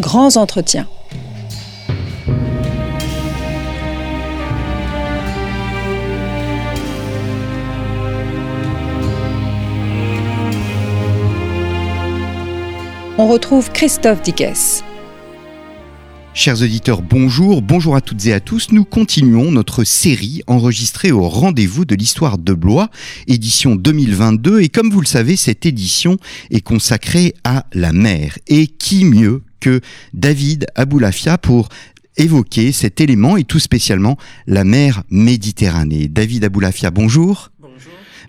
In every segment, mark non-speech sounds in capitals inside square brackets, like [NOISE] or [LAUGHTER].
Grands entretiens. On retrouve Christophe Digues. Chers auditeurs, bonjour, bonjour à toutes et à tous. Nous continuons notre série enregistrée au rendez-vous de l'histoire de Blois, édition 2022. Et comme vous le savez, cette édition est consacrée à la mer. Et qui mieux que David Aboulafia pour évoquer cet élément et tout spécialement la mer Méditerranée. David Aboulafia, bonjour.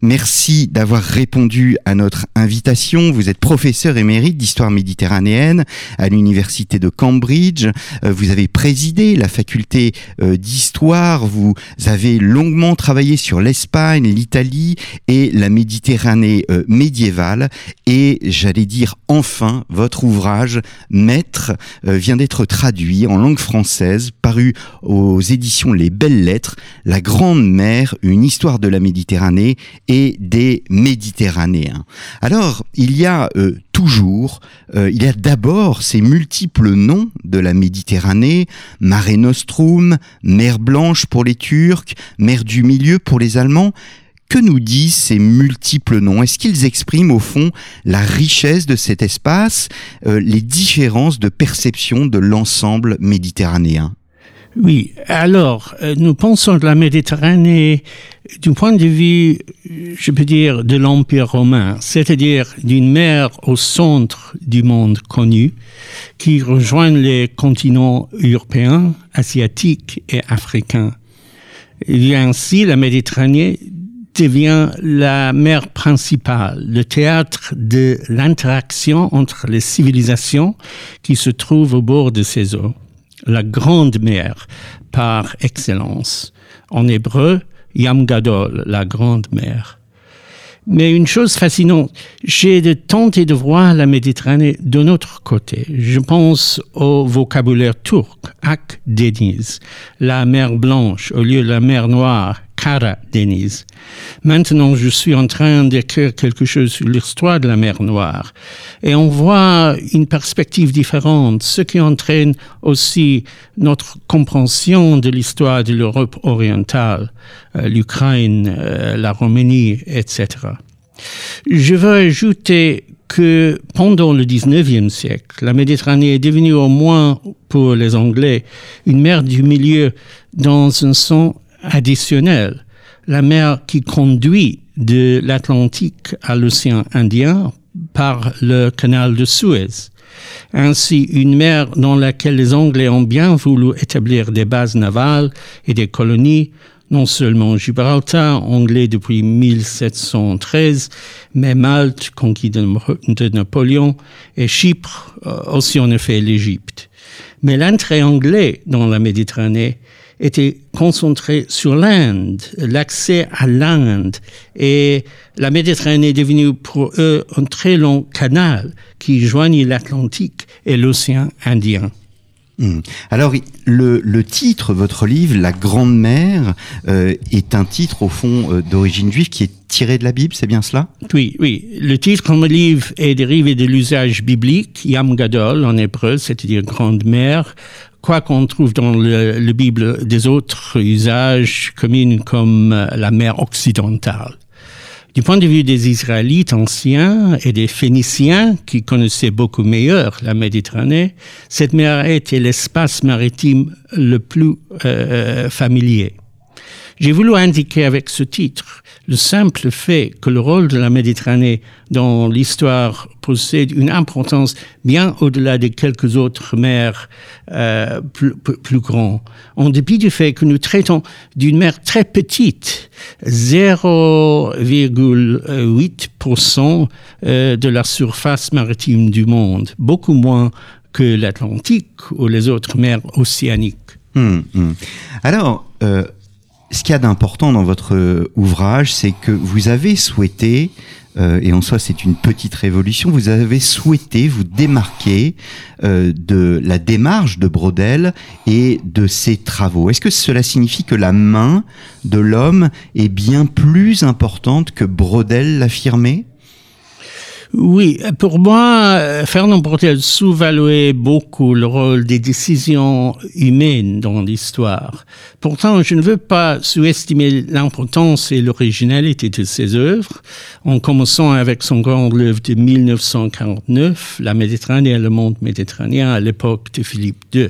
Merci d'avoir répondu à notre invitation. Vous êtes professeur émérite d'histoire méditerranéenne à l'université de Cambridge. Euh, vous avez présidé la faculté euh, d'histoire. Vous avez longuement travaillé sur l'Espagne, l'Italie et la Méditerranée euh, médiévale. Et j'allais dire enfin, votre ouvrage Maître vient d'être traduit en langue française, paru aux éditions Les Belles Lettres, La Grande Mer, une histoire de la Méditerranée et des Méditerranéens. Alors, il y a euh, toujours, euh, il y a d'abord ces multiples noms de la Méditerranée, Mare Nostrum, mer Blanche pour les Turcs, mer du Milieu pour les Allemands. Que nous disent ces multiples noms? Est-ce qu'ils expriment au fond la richesse de cet espace, euh, les différences de perception de l'ensemble méditerranéen? Oui, alors, euh, nous pensons que la Méditerranée du point de vue, je peux dire, de l'Empire romain, c'est-à-dire d'une mer au centre du monde connu, qui rejoint les continents européens, asiatiques et africains. Et ainsi, la Méditerranée devient la mer principale, le théâtre de l'interaction entre les civilisations qui se trouvent au bord de ces eaux la grande mer par excellence. En hébreu, Yam Gadol, la grande mer. Mais une chose fascinante, j'ai de tenter de voir la Méditerranée de notre côté. Je pense au vocabulaire turc, Ak Deniz, la mer Blanche au lieu de la mer Noire, Kara Deniz. Maintenant, je suis en train d'écrire quelque chose sur l'histoire de la mer Noire. Et on voit une perspective différente, ce qui entraîne aussi notre compréhension de l'histoire de l'Europe orientale, euh, l'Ukraine, euh, la Roumanie, etc. Je veux ajouter que pendant le 19e siècle, la Méditerranée est devenue au moins pour les Anglais une mer du milieu dans un sens additionnel. La mer qui conduit de l'Atlantique à l'océan Indien par le canal de Suez. Ainsi, une mer dans laquelle les Anglais ont bien voulu établir des bases navales et des colonies, non seulement Gibraltar, anglais depuis 1713, mais Malte, conquis de, Napoléon, et Chypre, euh, aussi en effet l'Égypte. Mais l'entrée anglais dans la Méditerranée était concentré sur l'Inde, l'accès à l'Inde. Et la Méditerranée est devenue pour eux un très long canal qui joignit l'Atlantique et l'océan Indien. Hmm. Alors, le, titre, votre livre, La Grande Mer, euh, est un titre au fond euh, d'origine juive qui est tiré de la Bible, c'est bien cela? Oui, oui. Le titre mon livre est dérivé de l'usage biblique, Yam Gadol en hébreu, c'est-à-dire Grande Mer, quoi qu'on trouve dans la Bible des autres usages communs comme euh, la mer occidentale. Du point de vue des Israélites anciens et des Phéniciens qui connaissaient beaucoup mieux la Méditerranée, cette mer était l'espace maritime le plus euh, familier. J'ai voulu indiquer avec ce titre le simple fait que le rôle de la Méditerranée dans l'histoire possède une importance bien au-delà de quelques autres mers euh, plus, plus, grands. En dépit du fait que nous traitons d'une mer très petite, 0,8% euh, de la surface maritime du monde, beaucoup moins que l'Atlantique ou les autres mers océaniques. Hum, hum. Alors, euh, ce qu'il y a d'important dans votre euh, ouvrage, c'est que vous avez souhaité, euh, et en soi c'est une petite révolution, vous avez souhaité vous démarquer euh, de la démarche de Brodel et de ses travaux. Est-ce que cela signifie que la main de l'homme est bien plus importante que Brodel l'affirmait? Oui, pour moi, Fernand Braudel sous-valuait beaucoup le rôle des décisions humaines dans l'histoire. Pourtant, je ne veux pas sous-estimer l'importance et l'originalité de ses œuvres, en commençant avec son grand livre de 1949, La Méditerranée et le monde méditerranéen à l'époque de Philippe II.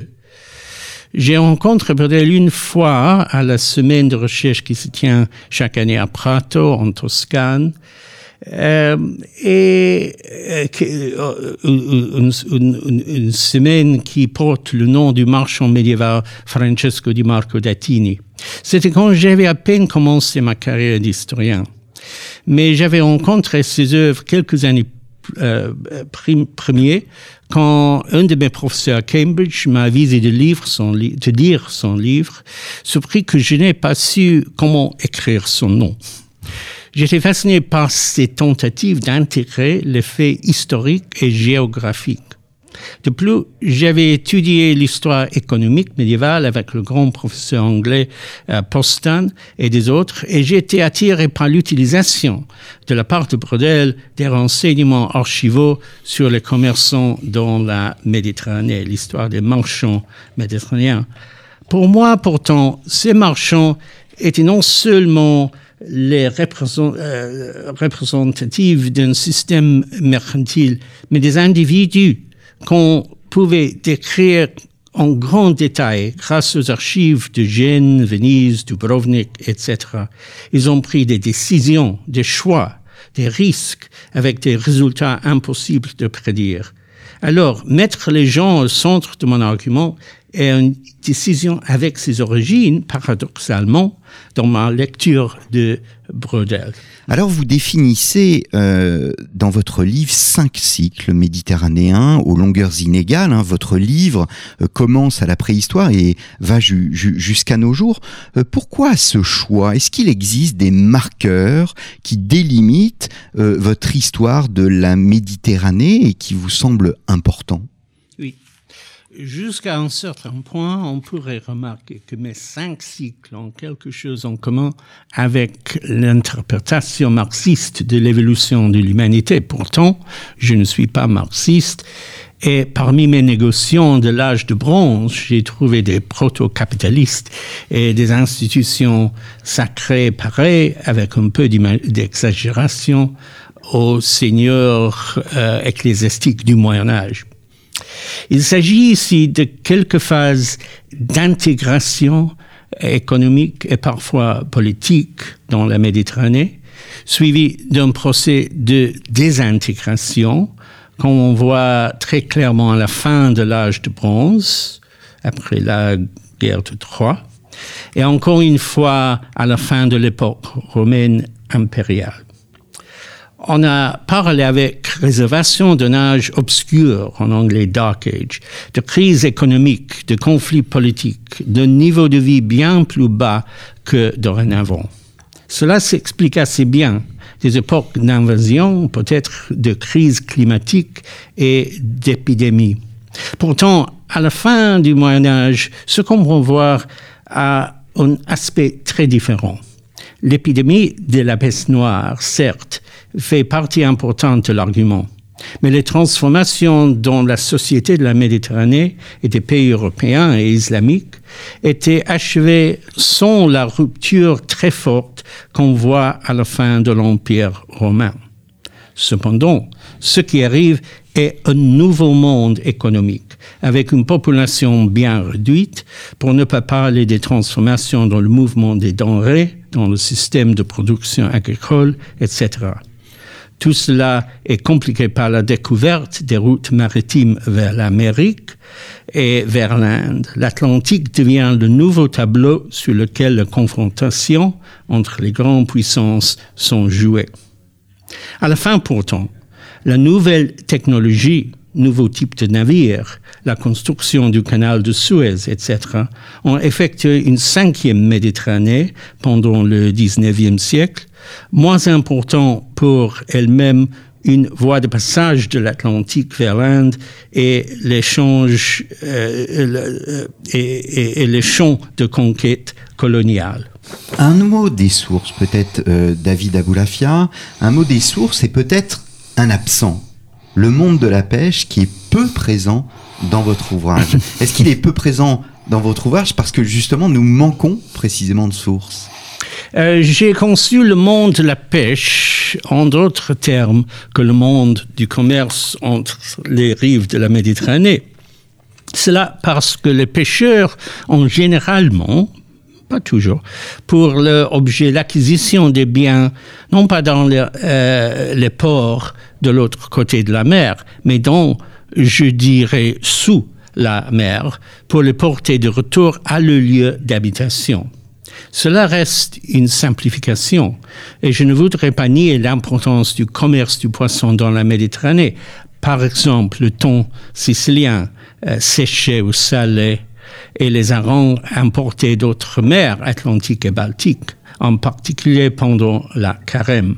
J'ai rencontré Braudel une fois à la semaine de recherche qui se tient chaque année à Prato, en Toscane. Euh, et euh, euh, une, semaine qui porte le nom du marchand médiéval Francesco di Marco d'Attini. C'était quand j'avais à peine commencé ma carrière d'historien. Mais j'avais rencontré ses œuvres quelques années euh, quand un de mes professeurs à Cambridge m'a avisé de, livre son de lire son livre, surpris que je n'ai pas su comment écrire son nom. J'étais fasciné par ces tentatives d'intégrer les faits historiques et géographiques. De plus, j'avais étudié l'histoire économique médiévale avec le grand professeur anglais euh, Postan et des autres, et j'ai été attiré par l'utilisation de la part de Brodel des renseignements archivaux sur les commerçants dans la Méditerranée, l'histoire des marchands méditerranéens. Pour moi, pourtant, ces marchands étaient non seulement les euh, représentatives d'un système mercantile, mais des individus qu'on pouvait décrire en grand détail grâce aux archives de Gênes, Venise, Dubrovnik, etc. Ils ont pris des décisions, des choix, des risques avec des résultats impossibles de prédire. Alors, mettre les gens au centre de mon argument est une décision avec ses origines, paradoxalement, dans ma lecture de Brodel. Alors vous définissez euh, dans votre livre cinq cycles méditerranéens aux longueurs inégales. Hein. Votre livre euh, commence à la préhistoire et va jusqu'à nos jours. Euh, pourquoi ce choix? Est-ce qu'il existe des marqueurs qui délimitent euh, votre histoire de la Méditerranée et qui vous semblent importants? Jusqu'à un certain point, on pourrait remarquer que mes cinq cycles ont quelque chose en commun avec l'interprétation marxiste de l'évolution de l'humanité. Pourtant, je ne suis pas marxiste et parmi mes négociants de l'âge de bronze, j'ai trouvé des proto-capitalistes et des institutions sacrées pareilles avec un peu d'exagération aux seigneurs euh, ecclésiastiques du Moyen Âge. Il s'agit ici de quelques phases d'intégration économique et parfois politique dans la Méditerranée, suivi d'un procès de désintégration, comme on voit très clairement à la fin de l'âge de bronze, après la guerre de Troie, et encore une fois à la fin de l'époque romaine impériale. On a parlé avec réservation d'un âge obscur, en anglais Dark Age, de crise économique, de conflits politiques, d'un niveau de vie bien plus bas que dorénavant. Cela s'explique assez bien des époques d'invasion, peut-être de crise climatique et d'épidémie. Pourtant, à la fin du Moyen Âge, ce qu'on peut voir a un aspect très différent. L'épidémie de la peste noire, certes, fait partie importante de l'argument. Mais les transformations dans la société de la Méditerranée et des pays européens et islamiques étaient achevées sans la rupture très forte qu'on voit à la fin de l'Empire romain. Cependant, ce qui arrive est un nouveau monde économique, avec une population bien réduite, pour ne pas parler des transformations dans le mouvement des denrées, dans le système de production agricole, etc. Tout cela est compliqué par la découverte des routes maritimes vers l'Amérique et vers l'Inde. L'Atlantique devient le nouveau tableau sur lequel les confrontations entre les grandes puissances sont jouées. À la fin, pourtant, la nouvelle technologie, nouveau type de navire, la construction du canal de Suez, etc., ont effectué une cinquième Méditerranée pendant le 19e siècle moins important pour elle-même une voie de passage de l'Atlantique vers l'Inde et l'échange euh, euh, et, et, les champs de conquête coloniale. Un mot des sources, peut-être, euh, David Aboulafia. Un mot des sources et peut-être un absent, le monde de la pêche qui est peu présent dans votre ouvrage. [LAUGHS] Est-ce qu'il est peu présent dans votre ouvrage parce que justement nous manquons précisément de sources? Euh, J'ai conçu le monde de la pêche en d'autres termes que le monde du commerce entre les rives de la Méditerranée. Cela parce que les pêcheurs ont généralement, toujours, pour leur objet l'acquisition des biens, non pas dans les, euh, les ports de l'autre côté de la mer, mais dans, je dirais, sous la mer, pour les porter de retour à le lieu d'habitation. Cela reste une simplification et je ne voudrais pas nier l'importance du commerce du poisson dans la Méditerranée. Par exemple, le thon sicilien euh, séché ou salé et les harengs importés d'autres mers atlantiques et baltiques, en particulier pendant la carême.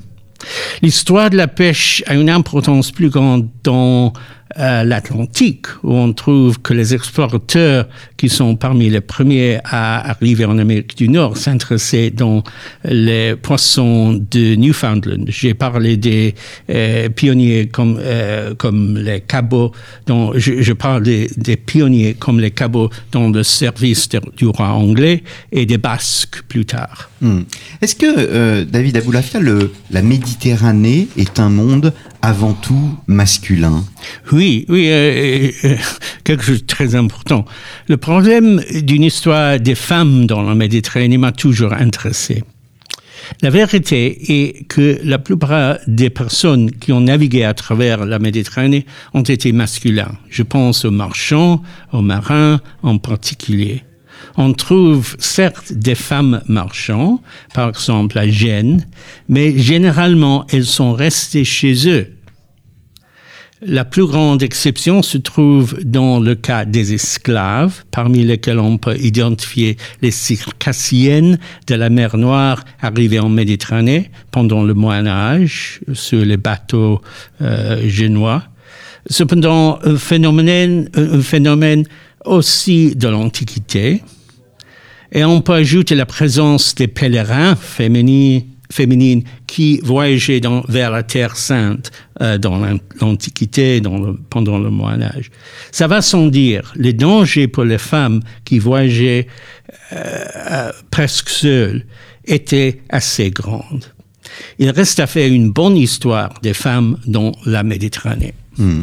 L'histoire de la pêche a une importance plus grande dans euh, l'Atlantique, où on trouve que les explorateurs, qui sont parmi les premiers à arriver en Amérique du Nord, s'intéressaient dans les poissons de Newfoundland. J'ai parlé des euh, pionniers comme, euh, comme les cabots, dont je, parle des, pionniers comme les cabots dans le service du roi anglais et des Basques plus tard. Hmm. Est-ce que, David Aboulafia, la Méditerranée est un monde avant tout masculin Oui, oui, euh, euh, quelque chose de très important. Le problème d'une histoire des femmes dans la Méditerranée m'a toujours intéressé. La vérité est que la plupart des personnes qui ont navigué à travers la Méditerranée ont été masculins. Je pense aux marchands, aux marins en particulier. On trouve certes des femmes marchands, par exemple à Gênes, mais généralement elles sont restées chez eux la plus grande exception se trouve dans le cas des esclaves, parmi lesquels on peut identifier les circassiennes de la mer Noire arrivées en Méditerranée pendant le Moyen Âge sur les bateaux euh, génois. Cependant, un phénomène, un phénomène aussi de l'Antiquité. Et on peut ajouter la présence des pèlerins féminins féminines qui voyageaient dans, vers la Terre sainte euh, dans l'Antiquité, pendant le Moyen Âge. Ça va sans dire, les dangers pour les femmes qui voyageaient euh, euh, presque seules étaient assez grandes. Il reste à faire une bonne histoire des femmes dans la Méditerranée. Hmm.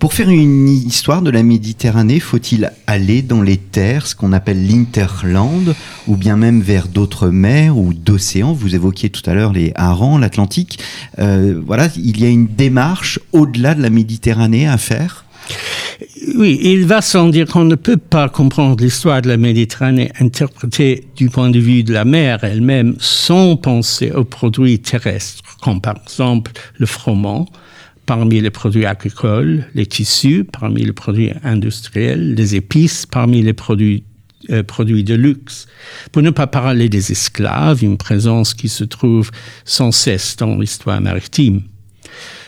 Pour faire une histoire de la Méditerranée, faut-il aller dans les terres, ce qu'on appelle l'interland, ou bien même vers d'autres mers ou d'océans? Vous évoquiez tout à l'heure les harengs, l'Atlantique. Euh, voilà, il y a une démarche au-delà de la Méditerranée à faire? Oui, il va sans dire qu'on ne peut pas comprendre l'histoire de la Méditerranée interprétée du point de vue de la mer elle-même sans penser aux produits terrestres, comme par exemple le froment, parmi les produits agricoles, les tissus parmi les produits industriels, les épices parmi les produits euh, produits de luxe. Pour ne pas parler des esclaves, une présence qui se trouve sans cesse dans l'histoire maritime.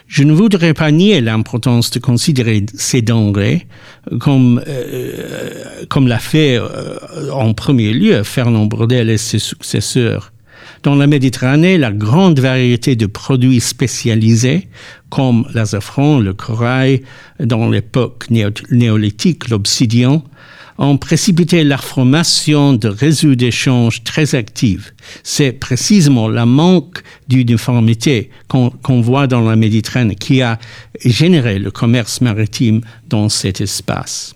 Je ne voudrais pas nier l'importance de considérer ces denrées comme, euh, comme l'a fait euh, en premier lieu Fernand Brodel et ses successeurs. Dans la Méditerranée, la grande variété de produits spécialisés, comme l'azafran, le corail, dans l'époque néolithique, l'obsidian, ont précipité la formation de réseaux d'échange très actifs. C'est précisément la manque d'uniformité qu'on voit dans la Méditerranée qui a généré le commerce maritime dans cet espace.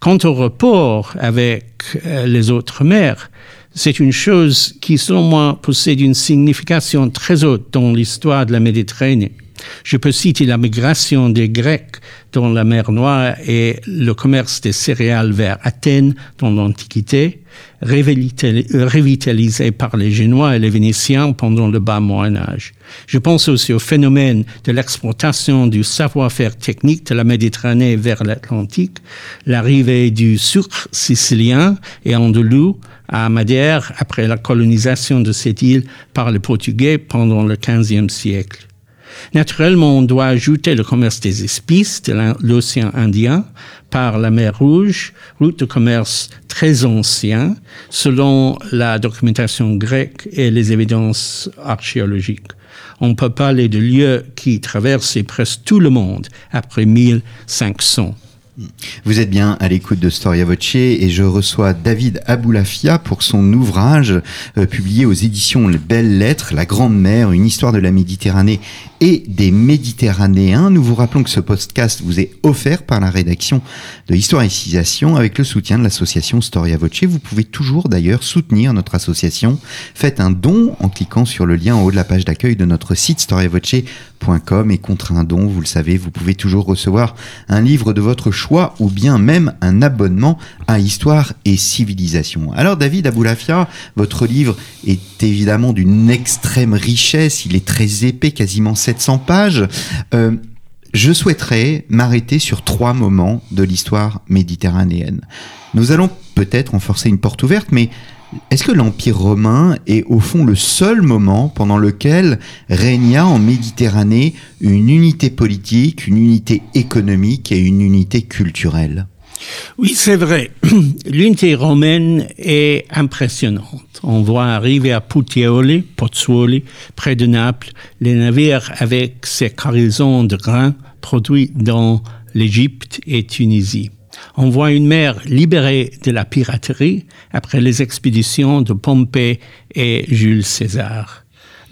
Quant au report avec euh, les autres mers, c'est une chose qui, selon moi, possède une signification très haute dans l'histoire de la Méditerranée. Je peux citer la migration des Grecs dans la mer Noire et le commerce des céréales vers Athènes dans l'Antiquité, revitalisé par les Génois et les Vénitiens pendant le bas Moyen Âge. Je pense aussi au phénomène de l'exportation du savoir-faire technique de la Méditerranée vers l'Atlantique, l'arrivée du sucre sicilien et andalou à Madère après la colonisation de cette île par les Portugais pendant le XVe siècle. Naturellement, on doit ajouter le commerce des épices de l'océan Indien par la mer Rouge, route de commerce très ancien, selon la documentation grecque et les évidences archéologiques. On peut parler de lieux qui traversaient presque tout le monde après 1500. Vous êtes bien à l'écoute de Storia Voce et je reçois David Aboulafia pour son ouvrage euh, publié aux éditions Les Belles Lettres, La Grande Mer, une histoire de la Méditerranée et des Méditerranéens. Nous vous rappelons que ce podcast vous est offert par la rédaction de Histoire et Civilisation avec le soutien de l'association Storia Voce. Vous pouvez toujours d'ailleurs soutenir notre association. Faites un don en cliquant sur le lien en haut de la page d'accueil de notre site storiavoce.com et contre un don, vous le savez, vous pouvez toujours recevoir un livre de votre choix ou bien même un abonnement à Histoire et Civilisation. Alors David Aboulafia, votre livre est évidemment d'une extrême richesse, il est très épais, quasiment 700 pages. Euh, je souhaiterais m'arrêter sur trois moments de l'histoire méditerranéenne. Nous allons peut-être enforcer une porte ouverte, mais est-ce que l'Empire romain est au fond le seul moment pendant lequel régna en Méditerranée une unité politique, une unité économique et une unité culturelle? Oui, c'est vrai. [CLEARS THROAT] L'unité romaine est impressionnante. On voit arriver à Puteoli, Pozzuoli, près de Naples, les navires avec ces cargaisons de grains produits dans l'Égypte et Tunisie. On voit une mer libérée de la piraterie après les expéditions de Pompée et Jules César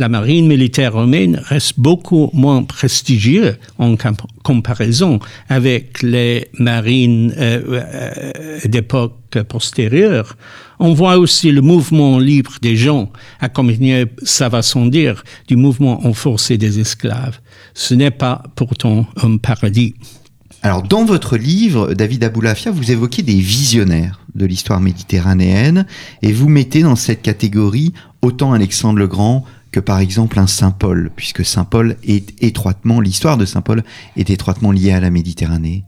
la marine militaire romaine reste beaucoup moins prestigieuse en comparaison avec les marines euh, euh, d'époque postérieure. On voit aussi le mouvement libre des gens, accompagné, ça va sans dire, du mouvement enforcé des esclaves. Ce n'est pas pourtant un paradis. Alors, dans votre livre, David Aboulafia, vous évoquez des visionnaires de l'histoire méditerranéenne et vous mettez dans cette catégorie autant Alexandre le Grand que par exemple un Saint Paul, puisque Saint Paul est étroitement, l'histoire de Saint Paul est étroitement liée à la Méditerranée.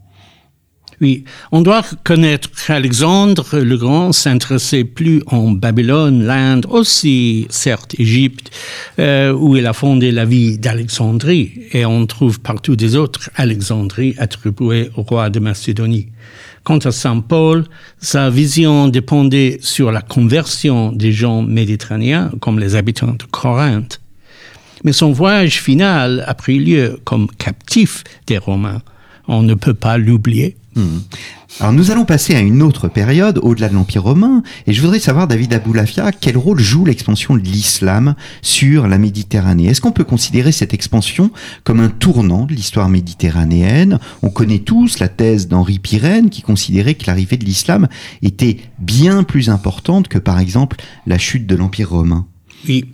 Oui, on doit connaître qu'Alexandre le Grand s'intéressait plus en Babylone, l'Inde, aussi certes Égypte, euh, où il a fondé la vie d'Alexandrie, et on trouve partout des autres Alexandries attribuées au roi de Macédonie. Quant à Saint Paul, sa vision dépendait sur la conversion des gens méditerranéens, comme les habitants de Corinthe. Mais son voyage final a pris lieu comme captif des Romains. On ne peut pas l'oublier. Hmm. Alors nous allons passer à une autre période au-delà de l'Empire romain et je voudrais savoir David Aboulafia quel rôle joue l'expansion de l'islam sur la Méditerranée? Est-ce qu'on peut considérer cette expansion comme un tournant de l'histoire méditerranéenne? On connaît tous la thèse d'Henri Pirenne qui considérait que l'arrivée de l'islam était bien plus importante que par exemple la chute de l'Empire romain. Oui,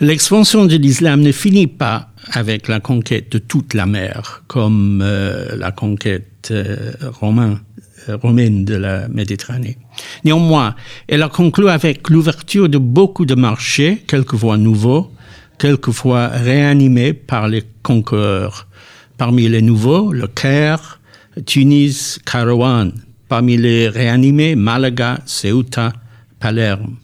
l'expansion de l'islam ne finit pas avec la conquête de toute la mer, comme euh, la conquête euh, romaine, euh, romaine de la Méditerranée. Néanmoins, elle a conclu avec l'ouverture de beaucoup de marchés, quelquefois nouveaux, quelquefois réanimés par les conquéreurs. Parmi les nouveaux, le Caire, Tunis, Kairouan. Parmi les réanimés, Malaga, Ceuta, Palerme.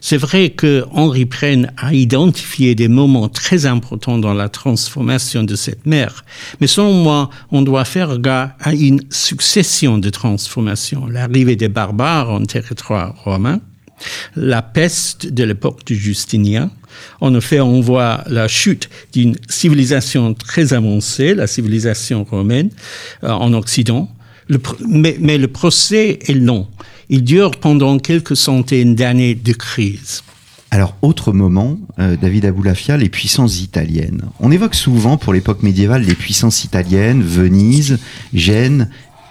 C'est vrai que Henri Prenne a identifié des moments très importants dans la transformation de cette mer, mais selon moi, on doit faire gaffe à une succession de transformations. L'arrivée des barbares en territoire romain, la peste de l'époque de Justinien. En effet, on voit la chute d'une civilisation très avancée, la civilisation romaine, euh, en Occident. Mais, le procès est long. Il dure pendant quelques centaines d'années de crise. Alors, autre moment, euh, David Aboulafia, les puissances italiennes. On évoque souvent pour l'époque médiévale les puissances italiennes, Venise, Gênes,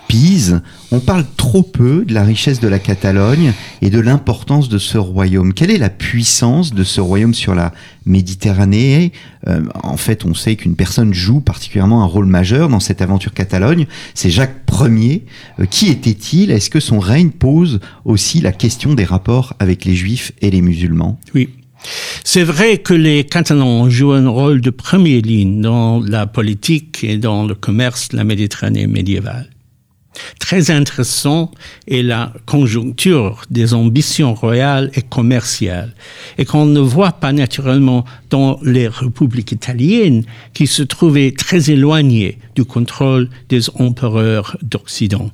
Pise, on parle trop peu de la richesse de la Catalogne et de l'importance de ce royaume. Quelle est la puissance de ce royaume sur la Méditerranée? Euh, En fait, on sait qu'une personne joue particulièrement un rôle majeur dans cette aventure Catalogne. C'est Jacques Ier. Euh, qui était-il? Est-ce que son règne pose aussi la question des rapports avec les Juifs et les musulmans? Oui, c'est vrai que les Catalans jouent un rôle de première ligne dans la politique et dans le commerce de la Méditerranée médiévale. Très intéressant est la conjoncture des ambitions royales et commerciales, et qu'on ne voit pas naturellement dans les républiques italiennes qui se trouvaient très éloignées du contrôle des empereurs d'Occident.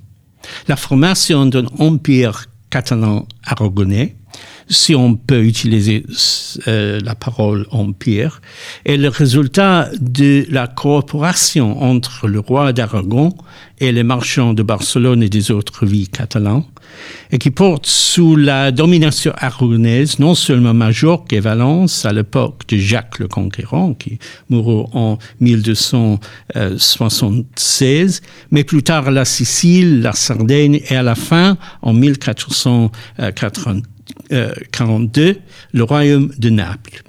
La formation d'un empire catalan aragonais si on peut utiliser euh, la parole empire, est le résultat de la coopération entre le roi d'Aragon et les marchands de Barcelone et des autres villes catalanes, et qui porte sous la domination aragonaise non seulement Majorque et Valence à l'époque de Jacques le Conquérant, qui mourut en 1276, mais plus tard la Sicile, la Sardaigne et à la fin, en 1442, le royaume de Naples.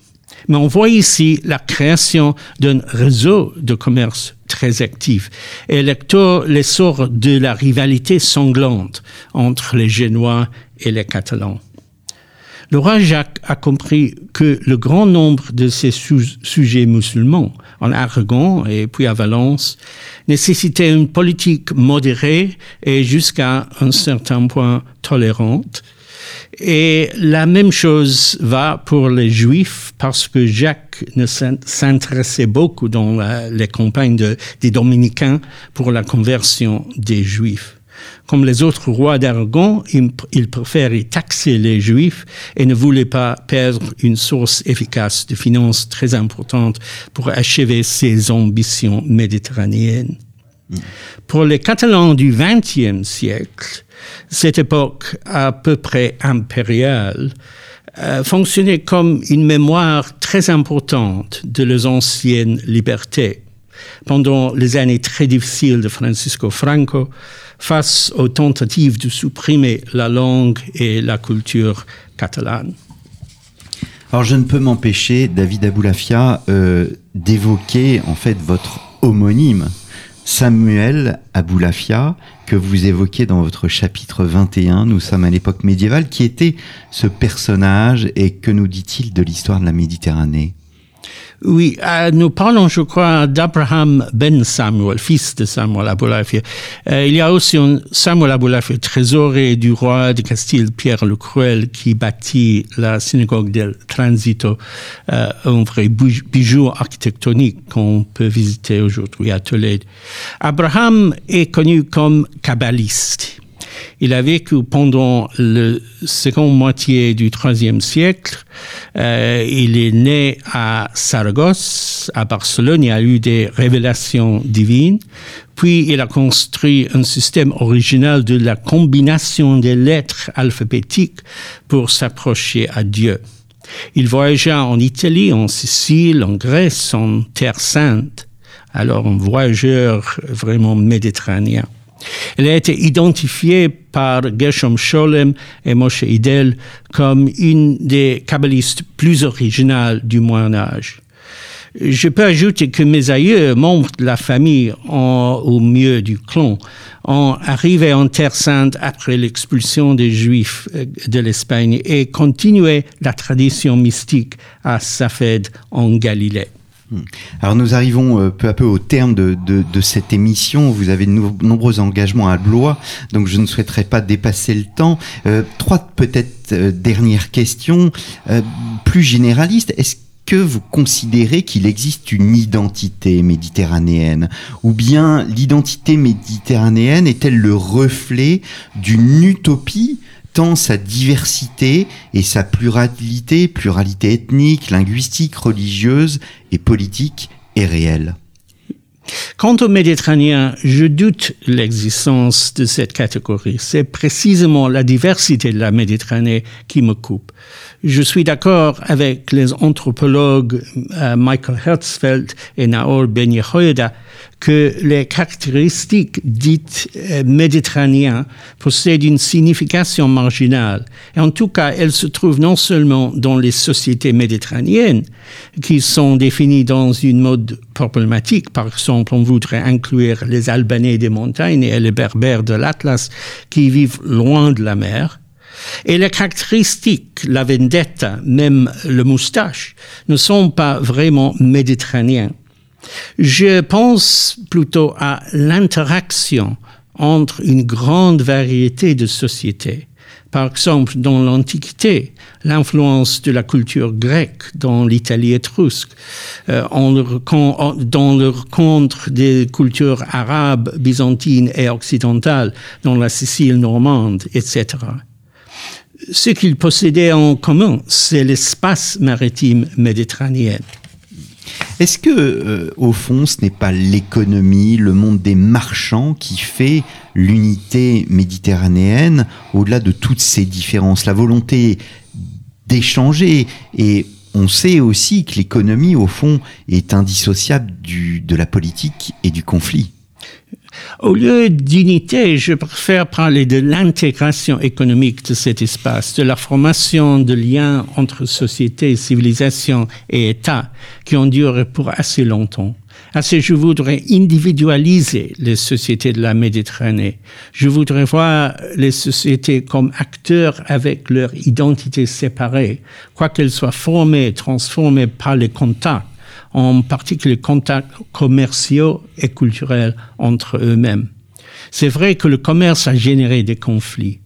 Mais on voit ici la création d'un réseau de commerce très actif et l'essor de la rivalité sanglante entre les Génois et les Catalans. Le roi Jacques a compris que le grand nombre de ces sujets musulmans en Aragon et puis à Valence nécessitaient une politique modérée et jusqu'à un certain point tolérante et la même chose va pour les Juifs parce que Jacques ne s'intéressait beaucoup dans les campagnes des Dominicains pour la conversion des Juifs. Comme les autres rois d'Aragon, il, préférait taxer les Juifs et ne voulait pas perdre une source efficace de finances très importante pour achever ses ambitions méditerranéennes. Pour les Catalans du XXe siècle, cette époque à peu près impériale euh, fonctionnait comme une mémoire très importante de leurs anciennes libertés. Pendant les années très difficiles de Francisco Franco, face aux tentatives de supprimer la langue et la culture catalane. Alors je ne peux m'empêcher, David Aboulafia, euh, d'évoquer en fait votre homonyme Samuel Aboulafia, que vous évoquez dans votre chapitre 21, nous sommes à l'époque médiévale, qui était ce personnage et que nous dit-il de l'histoire de la Méditerranée? Oui, euh, nous parlons, je crois, d'Abraham ben Samuel, fils de Samuel Aboulafia. Euh, il y a aussi un Samuel Aboulafia, trésorier du roi de Castille, Pierre le Cruel, qui bâtit la synagogue del Transito, euh, un vrai bijou architectonique qu'on peut visiter aujourd'hui à Tolède. Abraham est connu comme kabbaliste. Il a vécu pendant le second moitié du troisième siècle. Euh, il est né à Saragosse, à Barcelone. Il a eu des révélations divines. Puis il a construit un système original de la combination des lettres alphabétiques pour s'approcher à Dieu. Il voyagea en Italie, en Sicile, en Grèce, en Terre Sainte. Alors un voyageur vraiment méditerranéen. Elle a été identifiée par Gershom Scholem et Moshe Idel comme une des kabbalistes plus originales du Moyen Âge. Je peux ajouter que mes aïeux, membres de la famille, au mieux du clan, ont arrivé en Terre Sainte après l'expulsion des Juifs euh, de l'Espagne et continué la tradition mystique à Safed en Galilée. Hmm. Alors nous arrivons euh, peu à peu au terme de, cette émission. Vous avez de nombreux engagements à Blois, donc je ne souhaiterais pas dépasser le temps. Euh, trois peut-être euh, dernières questions plus généralistes. Est-ce que vous considérez qu'il existe une identité méditerranéenne? Ou bien l'identité méditerranéenne est-elle le reflet d'une utopie tant sa diversité et sa pluralité, pluralité ethnique, linguistique, religieuse et politique est réelle. Quant au Méditerranéen, je doute l'existence de cette catégorie. C'est précisément la diversité de la Méditerranée qui me coupe. Je suis d'accord avec les anthropologues euh, Michael Herzfeld et Naor Ben Yehoyada que les caractéristiques dites euh, méditerranéennes possèdent une signification marginale. Et en tout cas, elles se trouvent non seulement dans les sociétés méditerranéennes, qui sont définies dans une mode problématique. Par exemple, on voudrait inclure les Albanais des montagnes et les Berbères de l'Atlas qui vivent loin de la mer. Et les caractéristiques, la vendetta, même le moustache, ne sont pas vraiment méditerranéens. Je pense plutôt à l'interaction entre une grande variété de sociétés. Par exemple, dans l'Antiquité, l'influence de la culture grecque dans l'Italie étrusque, euh, dans le rencontre des cultures arabes, byzantines et occidentales dans la Sicile normande, etc ce qu'ils possédaient en commun, c'est l'espace maritime méditerranéen. Est-ce que, euh, au fond, ce n'est pas l'économie, le monde des marchands qui fait l'unité méditerranéenne, au-delà de toutes ces différences, la volonté d'échanger? Et on sait aussi que l'économie, au fond, est indissociable du, de la politique et du conflit. Au lieu d'unité, je préfère parler de l'intégration économique de cet espace, de la formation de liens entre sociétés, civilisations et États qui ont duré pour assez longtemps. Ainsi, je voudrais individualiser les sociétés de la Méditerranée. Je voudrais voir les sociétés comme acteurs avec leur identité séparée, quoiqu'elles soient formées, transformées par les contacts en particulier contacts commerciaux et culturels entre eux-mêmes. C'est vrai que le commerce a généré des conflits.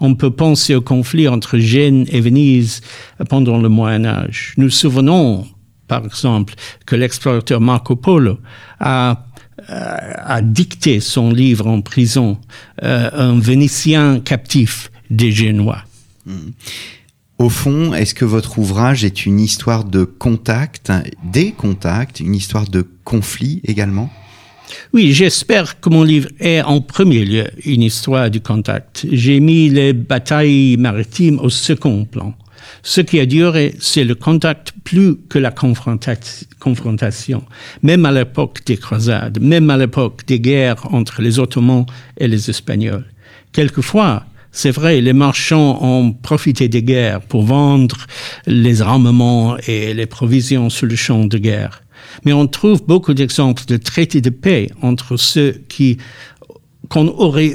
On peut penser aux conflits entre Gênes et Venise pendant le Moyen Âge. Nous souvenons, par exemple, que l'explorateur Marco Polo a, a, dicté son livre en prison, euh, un Vénitien captif des Génois. Mmh. Au fond, est-ce que votre ouvrage est une histoire de contact, des contacts, une histoire de conflit également? Oui, j'espère que mon livre est en premier lieu une histoire du contact. J'ai mis les batailles maritimes au second plan. Ce qui a duré, c'est le contact plus que la confrontation. Même à l'époque des croisades, même à l'époque des guerres entre les Ottomans et les Espagnols. Quelquefois, c'est vrai, les marchands ont profité des guerres pour vendre les armements et les provisions sur le champ de guerre. Mais on trouve beaucoup d'exemples de traités de paix entre ceux qui qu'on aurait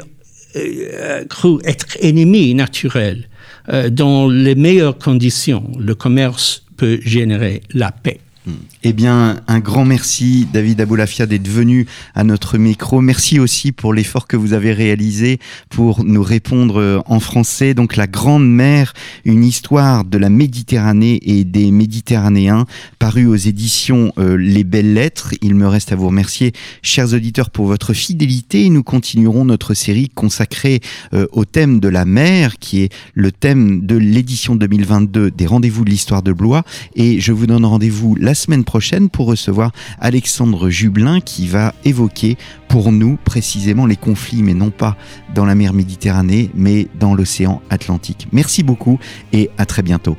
euh, cru être ennemis naturels. Euh, dans les meilleures conditions, le commerce peut générer la paix. Eh bien, un grand merci, David Aboulafia, d'être venu à notre micro. Merci aussi pour l'effort que vous avez réalisé pour nous répondre euh, en français. Donc, La Grande Mer, une histoire de la Méditerranée et des Méditerranéens, paru aux éditions euh, Les Belles Lettres. Il me reste à vous remercier, chers auditeurs, pour votre fidélité. Nous continuerons notre série consacrée euh, au thème de la mer, qui est le thème de l'édition 2022 des Rendez-vous de l'Histoire de Blois. Et je vous donne rendez-vous la semaine prochaine pour recevoir Alexandre Jublin qui va évoquer pour nous précisément les conflits, mais non pas dans la mer Méditerranée, mais dans l'océan Atlantique. Merci beaucoup et à très bientôt.